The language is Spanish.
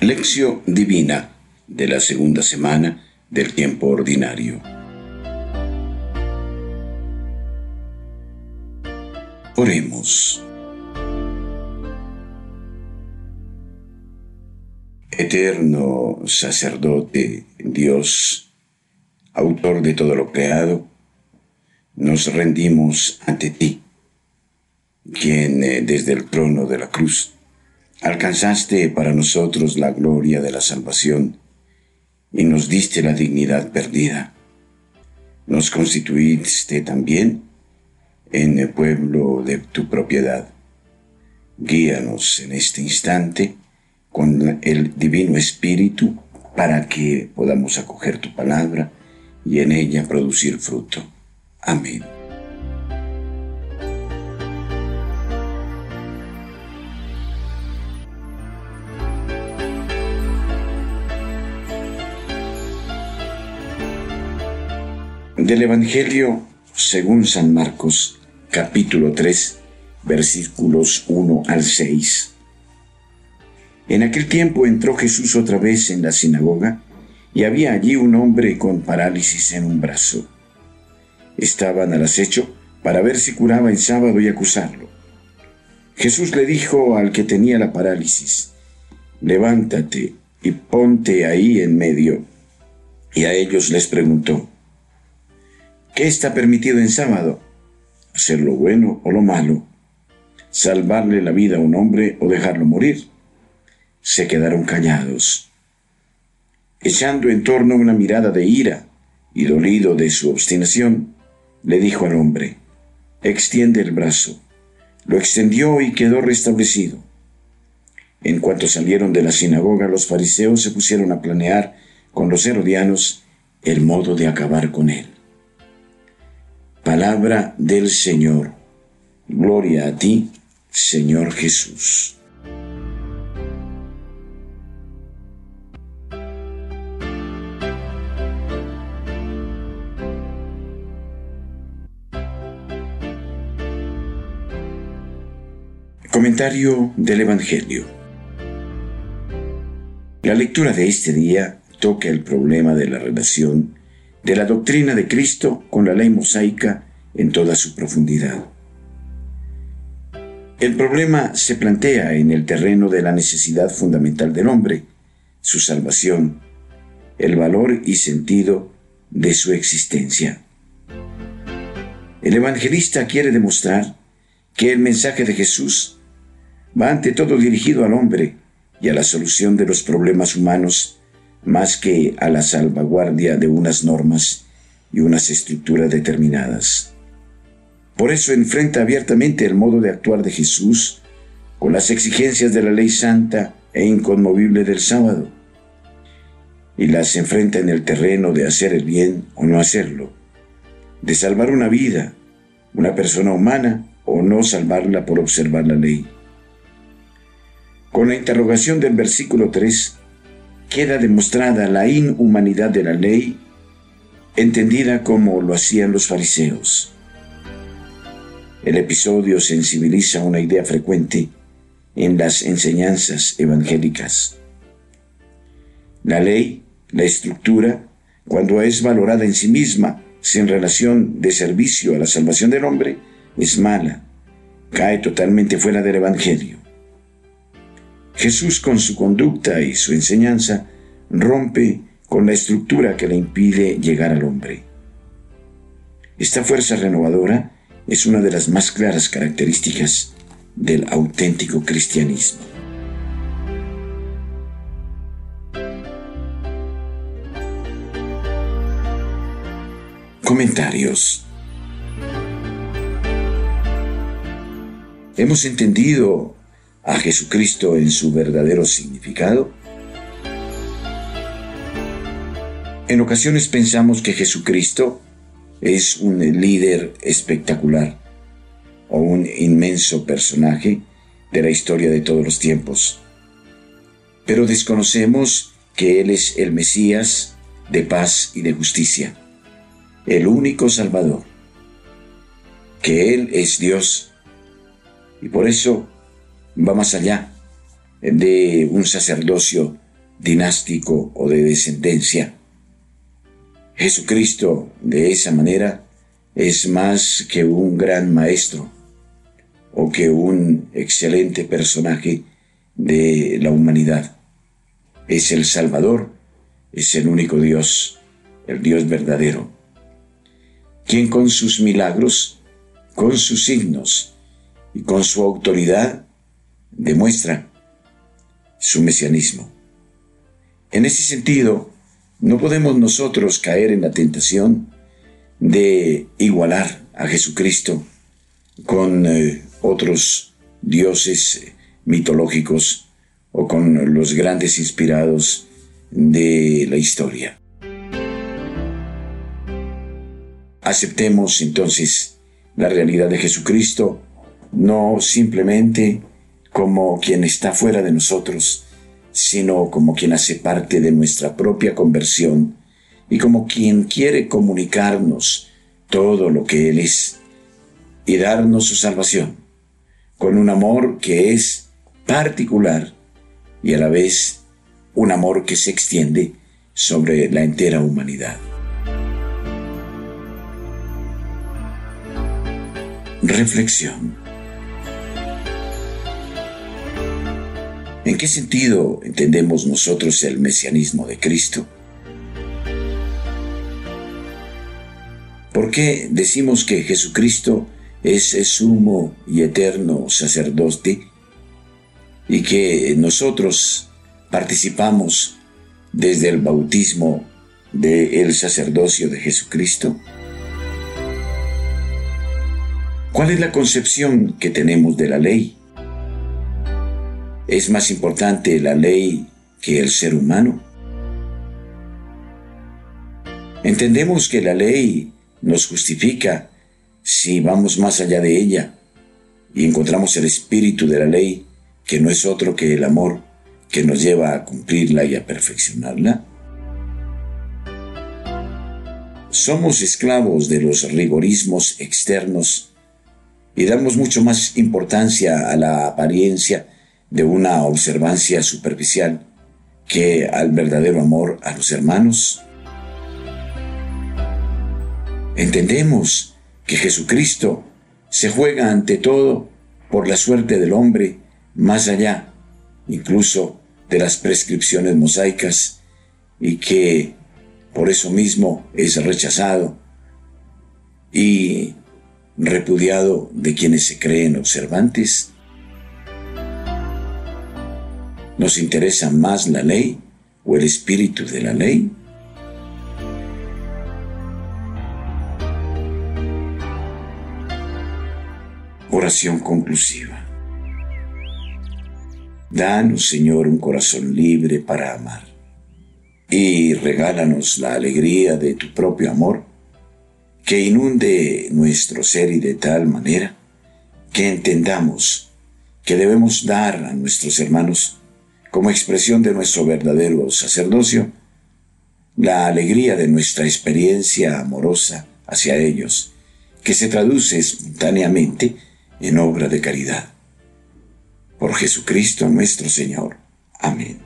Lección Divina de la segunda semana del tiempo ordinario. Oremos. Eterno sacerdote, Dios, autor de todo lo creado, nos rendimos ante ti, quien eh, desde el trono de la cruz alcanzaste para nosotros la gloria de la salvación y nos diste la dignidad perdida. Nos constituiste también en el pueblo de tu propiedad. Guíanos en este instante con el Divino Espíritu para que podamos acoger tu palabra y en ella producir fruto. Amén. Del Evangelio según San Marcos, capítulo 3, versículos 1 al 6. En aquel tiempo entró Jesús otra vez en la sinagoga y había allí un hombre con parálisis en un brazo. Estaban al acecho para ver si curaba el sábado y acusarlo. Jesús le dijo al que tenía la parálisis, levántate y ponte ahí en medio. Y a ellos les preguntó, ¿qué está permitido en sábado? ¿Hacer lo bueno o lo malo? ¿Salvarle la vida a un hombre o dejarlo morir? se quedaron callados, echando en torno una mirada de ira y dolido de su obstinación, le dijo al hombre, extiende el brazo. Lo extendió y quedó restablecido. En cuanto salieron de la sinagoga, los fariseos se pusieron a planear con los herodianos el modo de acabar con él. Palabra del Señor. Gloria a ti, Señor Jesús. Comentario del Evangelio. La lectura de este día toca el problema de la relación de la doctrina de Cristo con la ley mosaica en toda su profundidad. El problema se plantea en el terreno de la necesidad fundamental del hombre, su salvación, el valor y sentido de su existencia. El evangelista quiere demostrar que el mensaje de Jesús va ante todo dirigido al hombre y a la solución de los problemas humanos más que a la salvaguardia de unas normas y unas estructuras determinadas. Por eso enfrenta abiertamente el modo de actuar de Jesús con las exigencias de la ley santa e inconmovible del sábado, y las enfrenta en el terreno de hacer el bien o no hacerlo, de salvar una vida, una persona humana o no salvarla por observar la ley. Con la interrogación del versículo 3 queda demostrada la inhumanidad de la ley, entendida como lo hacían los fariseos. El episodio sensibiliza una idea frecuente en las enseñanzas evangélicas. La ley, la estructura, cuando es valorada en sí misma, sin relación de servicio a la salvación del hombre, es mala, cae totalmente fuera del Evangelio. Jesús con su conducta y su enseñanza rompe con la estructura que le impide llegar al hombre. Esta fuerza renovadora es una de las más claras características del auténtico cristianismo. Comentarios. Hemos entendido a Jesucristo en su verdadero significado? En ocasiones pensamos que Jesucristo es un líder espectacular o un inmenso personaje de la historia de todos los tiempos. Pero desconocemos que Él es el Mesías de paz y de justicia, el único Salvador, que Él es Dios y por eso va más allá de un sacerdocio dinástico o de descendencia. Jesucristo, de esa manera, es más que un gran maestro o que un excelente personaje de la humanidad. Es el Salvador, es el único Dios, el Dios verdadero, quien con sus milagros, con sus signos y con su autoridad demuestra su mesianismo. En ese sentido, no podemos nosotros caer en la tentación de igualar a Jesucristo con eh, otros dioses mitológicos o con los grandes inspirados de la historia. Aceptemos entonces la realidad de Jesucristo no simplemente como quien está fuera de nosotros, sino como quien hace parte de nuestra propia conversión y como quien quiere comunicarnos todo lo que Él es y darnos su salvación, con un amor que es particular y a la vez un amor que se extiende sobre la entera humanidad. Reflexión. ¿En qué sentido entendemos nosotros el mesianismo de Cristo? ¿Por qué decimos que Jesucristo es el sumo y eterno sacerdote y que nosotros participamos desde el bautismo del sacerdocio de Jesucristo? ¿Cuál es la concepción que tenemos de la ley? ¿Es más importante la ley que el ser humano? Entendemos que la ley nos justifica si vamos más allá de ella y encontramos el espíritu de la ley, que no es otro que el amor que nos lleva a cumplirla y a perfeccionarla. Somos esclavos de los rigorismos externos y damos mucho más importancia a la apariencia de una observancia superficial que al verdadero amor a los hermanos. Entendemos que Jesucristo se juega ante todo por la suerte del hombre más allá, incluso de las prescripciones mosaicas, y que por eso mismo es rechazado y repudiado de quienes se creen observantes. ¿Nos interesa más la ley o el espíritu de la ley? Oración conclusiva. Danos, Señor, un corazón libre para amar y regálanos la alegría de tu propio amor que inunde nuestro ser y de tal manera que entendamos que debemos dar a nuestros hermanos como expresión de nuestro verdadero sacerdocio, la alegría de nuestra experiencia amorosa hacia ellos, que se traduce espontáneamente en obra de caridad. Por Jesucristo nuestro Señor. Amén.